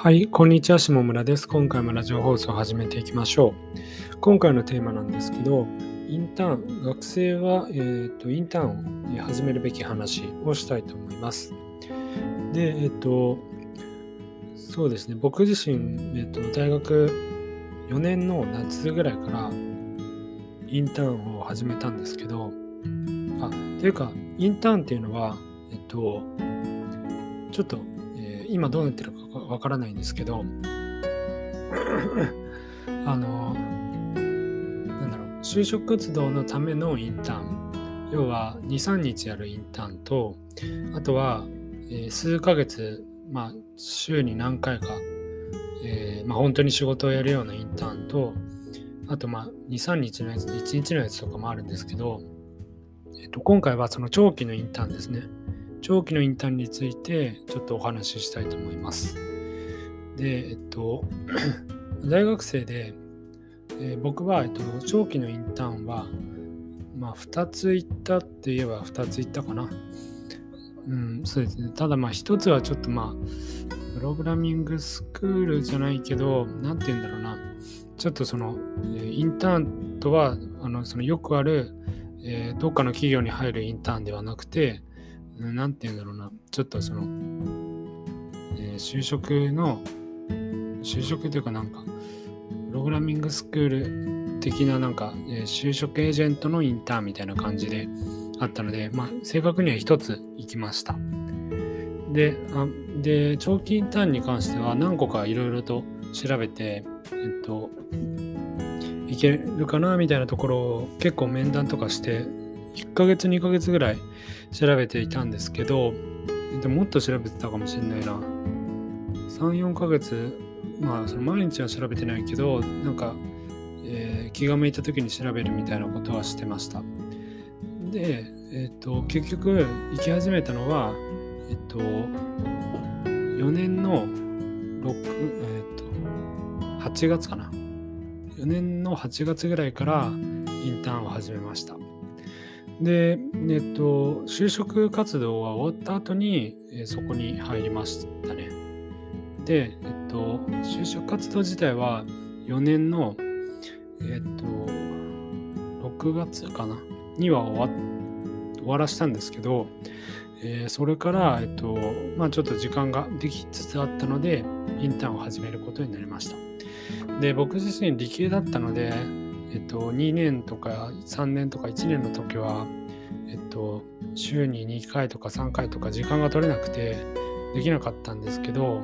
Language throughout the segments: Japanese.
はい、こんにちは、下村です。今回もラジオ放送を始めていきましょう。今回のテーマなんですけど、インターン、学生は、えーと、インターンを始めるべき話をしたいと思います。で、えっ、ー、と、そうですね、僕自身、えっ、ー、と、大学4年の夏ぐらいからインターンを始めたんですけど、あ、というか、インターンっていうのは、えっと、ちょっと今どうなってるかわからないんですけどあのなんだろう就職活動のためのインターン。要は23日やるインターンとあとは、え、数ヶ月まあ週に何回か、えー、まあ、本当に仕事をやるようなインターンとあとまあ23日のやつ1日のやつとかもあるんですけど、えっと、今回はその長期のインターンですね。長期のインターンについてちょっとお話ししたいと思います。で、えっと、大学生で、えー、僕は、えっと、長期のインターンは、まあ、2つ行ったって言えば2つ行ったかな。うん、そうですね。ただ、まあ、1つはちょっと、まあ、プログラミングスクールじゃないけど、なんて言うんだろうな。ちょっとその、インターンとは、あのそのよくある、えー、どっかの企業に入るインターンではなくて、何て言うんだろうな、ちょっとその、えー、就職の、就職というかなんか、プログラミングスクール的ななんか、えー、就職エージェントのインターンみたいな感じであったので、まあ、正確には一つ行きました。で、あで、長期インターンに関しては何個かいろいろと調べて、えっと、いけるかなみたいなところを結構面談とかして1ヶ月2ヶ月ぐらい調べていたんですけどでもっと調べてたかもしれないな。34ヶ月まあその毎日は調べてないけどなんか、えー、気が向いた時に調べるみたいなことはしてました。で、えっ、ー、と結局行き始めたのはえっ、ー、と4年の6えっ、と8月かな。4年の8月ぐらいからインターンを始めました。で、えっと、就職活動が終わった後に、えそこに入りましたね。で、えっと、就職活動自体は4年の、えっと、6月かな？には終わ終わらしたんですけど、えー、それから、えっと、まあちょっと時間ができつつあったので、インターンを始めることになりました。で、僕自身理系だったので、えっと、2年とか3年とか1年の時は、えっと、週に2回とか3回とか時間が取れなくてできなかったんですけど、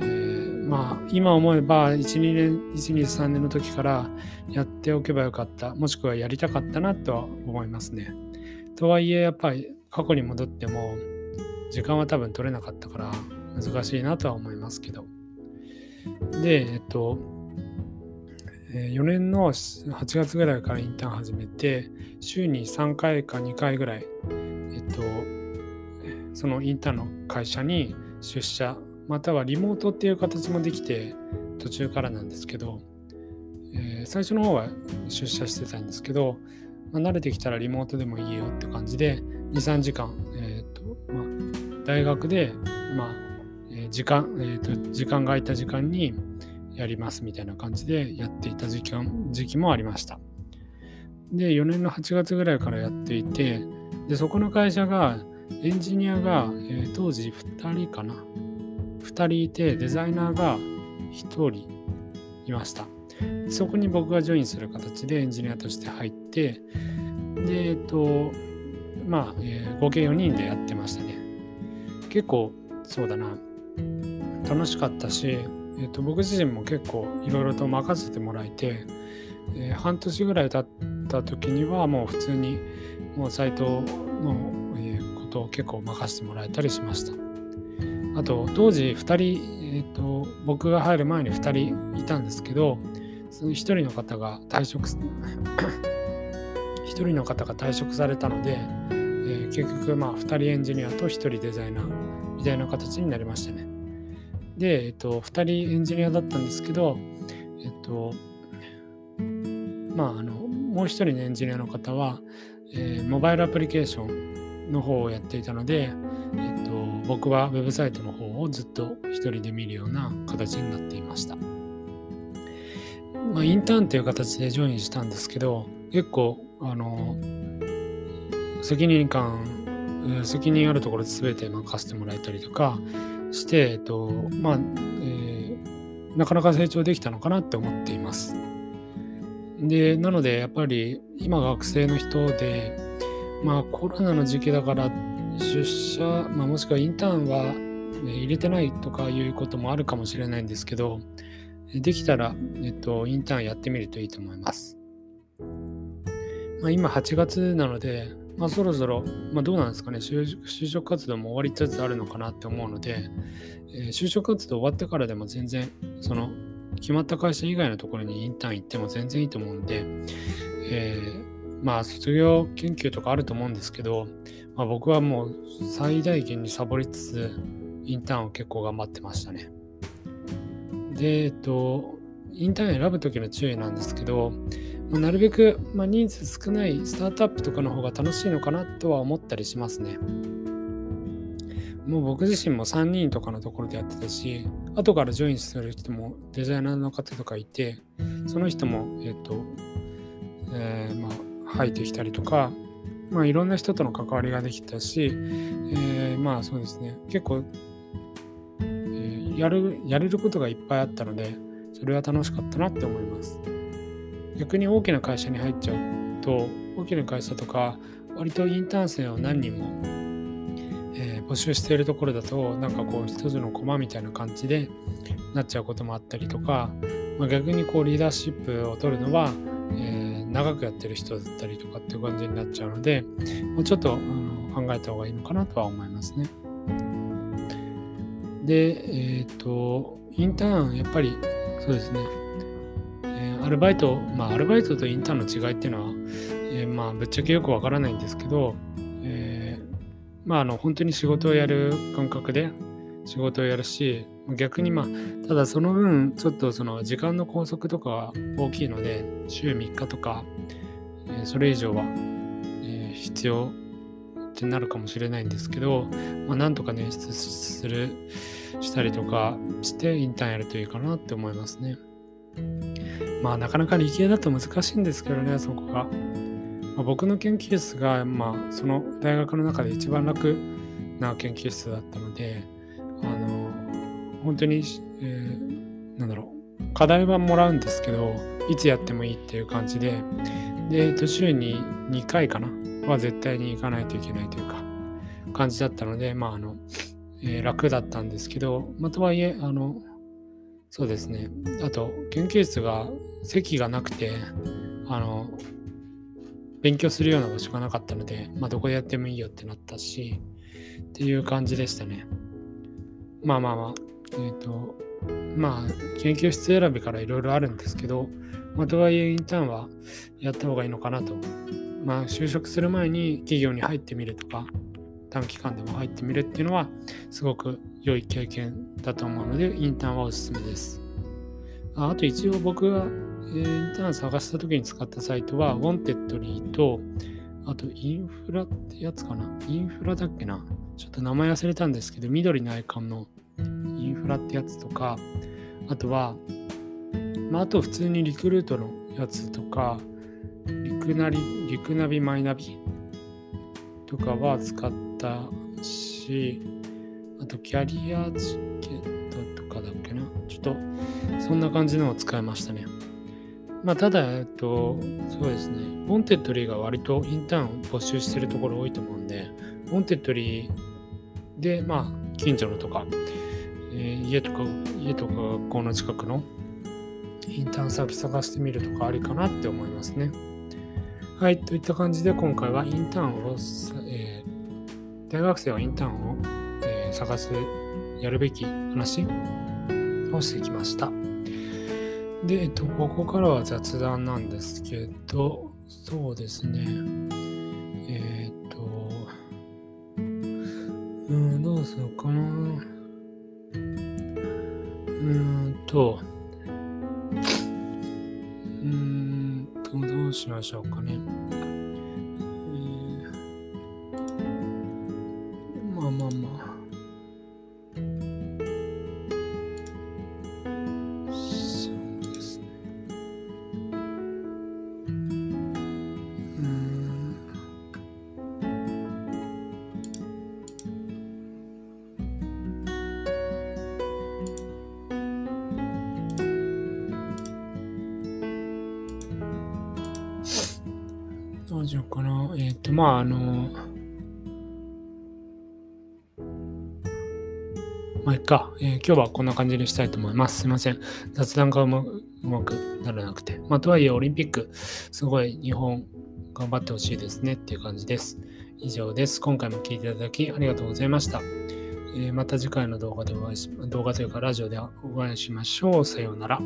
えー、まあ今思えば12年123年の時からやっておけばよかったもしくはやりたかったなとは思いますね。とはいえやっぱり過去に戻っても時間は多分取れなかったから難しいなとは思いますけど。で、えっと、4年の8月ぐらいからインターン始めて、週に3回か2回ぐらい、えっと、そのインターンの会社に出社、またはリモートっていう形もできて、途中からなんですけど、えー、最初の方は出社してたんですけど、まあ、慣れてきたらリモートでもいいよって感じで、2、3時間、えーとまあ、大学で、まあえ、時間、えーと、時間が空いた時間に、やりますみたいな感じでやっていた時期時期もありました。で、4年の8月ぐらいからやっていて、で、そこの会社が、エンジニアが、えー、当時2人かな？2人いて、デザイナーが1人いました。そこに僕がジョインする形でエンジニアとして入って、で、えっと、まあ、えー、合計4人でやってましたね。結構、そうだな、楽しかったし、えーと、僕自身も結構いろいろと任せてもらえて、えー、半年ぐらい経った時にはもう普通にもうサイトの、ことを結構任せてもらえたりしました。あと当時2人、えーと、僕が入る前に2人いたんですけどその1人の方が退職1人の方が退職されたので、えー、結局まあ2人エンジニアと1人デザイナーみたいな形になりましたね。で、えっと、2人エンジニアだったんですけど、えっと、まあ、あの、もう一人のエンジニアの方は、えー、モバイルアプリケーションの方をやっていたので、えっと、僕はウェブサイトの方をずっと一人で見るような形になっていました。まあ、インターンっていう形でジョインしたんですけど、結構、あの、責任感、責任あるところで全て任せてもらえたりとかして、えっと、まあ、えー、なかなか成長できたのかなって思っています。で、なので、やっぱり今学生の人で、まあコロナの時期だから出社、まあ、もしくはインターンは入れてないとかいうこともあるかもしれないんですけど、できたら、えっと、インターンやってみるといいと思います。まあ、今8月なので、まあ、そろそろ、まあ、どうなんですかね就、職活動も終わりつつあるのかなって思うので、えー、就職活動終わってからでも全然、その、決まった会社以外のところにインターン行っても全然いいと思うんで、えー、まあ、卒業研究とかあると思うんですけど、まあ、僕はもう最大限にサボりつつ、インターンを結構頑張ってましたね。で、えっと、インターン選ぶ時の注意なんですけど、ま、なるべく、まあ、人数少ないスタートアップとかの方が楽しいのかなとは思ったりしますね。もう僕自身も3人とかのところでやってたし、後からジョインする人もデザイナーの方とかいて、その人も、えっ、と、えー、まあ、入ってきたりとか、まあ、いろんな人との関わりができたし、えー、まあそうですね、結構、えー、やる、やれることがいっぱいあったので、それは楽しかったなって思います。逆に大きな会社に入っちゃうと、大きな会社とか、割とインターン生を何人も、えー、募集しているところだと、なんかこう、一つの駒みたいな感じでなっちゃうこともあったりとか、まあ、逆にこう、リーダーシップを取るのは、えー、長くやってる人だったりとかっていう感じになっちゃうので、もうちょっとあの考えた方がいいのかなとは思いますね。で、えっ、ー、と、インターン、やっぱりそうですね、アルバイト、まあ、アルバイトとインターンの違いっていうのは、えー、まあ、ぶっちゃけよくわからないんですけど、えー、まあ、あの、本当に仕事をやる感覚で仕事をやるし、逆にまあ、ただその分、ちょっとその時間の拘束とかは大きいので、週3日とか、えー、それ以上は、え、必要ってなるかもしれないんですけど、まあ、なんとか捻出する、したりとかしてインターンやるといいかなって思いますね。まあなかなか理系だと難しいんですけどね、そこが。まあ、僕の研究室が、まあその大学の中で一番楽な研究室だったので、あの、本当に、えー、なんだろう、課題はもらうんですけど、いつやってもいいっていう感じで、で、週に2回かなは絶対に行かないといけないというか、感じだったので、まああの、えー、楽だったんですけど、まあ、とはいえ、あの、そうですね。あと、研究室が席がなくて、あの、勉強するような場所がなかったので、まあ、どこでやってもいいよってなったし、っていう感じでしたね。まあまあまあ、えっ、ー、と、まあ、研究室選びからいろいろあるんですけど、まあ、とはいえインターンはやった方がいいのかなと。まあ、就職する前に企業に入ってみるとか、短期間でも入ってみるっていうのはすごく良い経験だと思うのでインターンはおすすめです。ああと一応僕が、え、インターン探した時に使ったサイトは Wantedly とあとインフラってやつかな？インフラだっけな？ちょっと名前忘れたんですけど緑のアイコンのインフラってやつとかあとは、まあ、あと普通にリクルートのやつとかリクナリリクナビマイナビとかは使ったし、あとキャリアチケットとかだっけな？ちょっとそんな感じのを使いましたね。まあ、ただ、えっと、そうですね。 Wantedly が割とインターンを募集してるところ多いと思うんで、 Wantedly で、まあ、近所のとか、えー、家とか、家とか学校の近くのインターン先探してみるとかありかなって思いますね。はい、といった感じで今回はインターンを、えー、大学生はインターンを、えー、探す、やるべき話をしてきました。で、えっと、ここからは雑談なんですけど、そうですね。えっ、と、うん、どうするかな。うんと、どうしましょうかね。しようかな？えっ、と、まあ、あの、まあ、いっか、えー、今日はこんな感じにしたいと思います。すいません。雑談がうまうまくならなくて。まあ、とはいえ、オリンピック、すごい日本頑張ってほしいですねっていう感じです。以上です。今回も聴いていただきありがとうございました。えー、また次回の動画でお会いし、動画というかラジオでお会いしましょう。さようなら。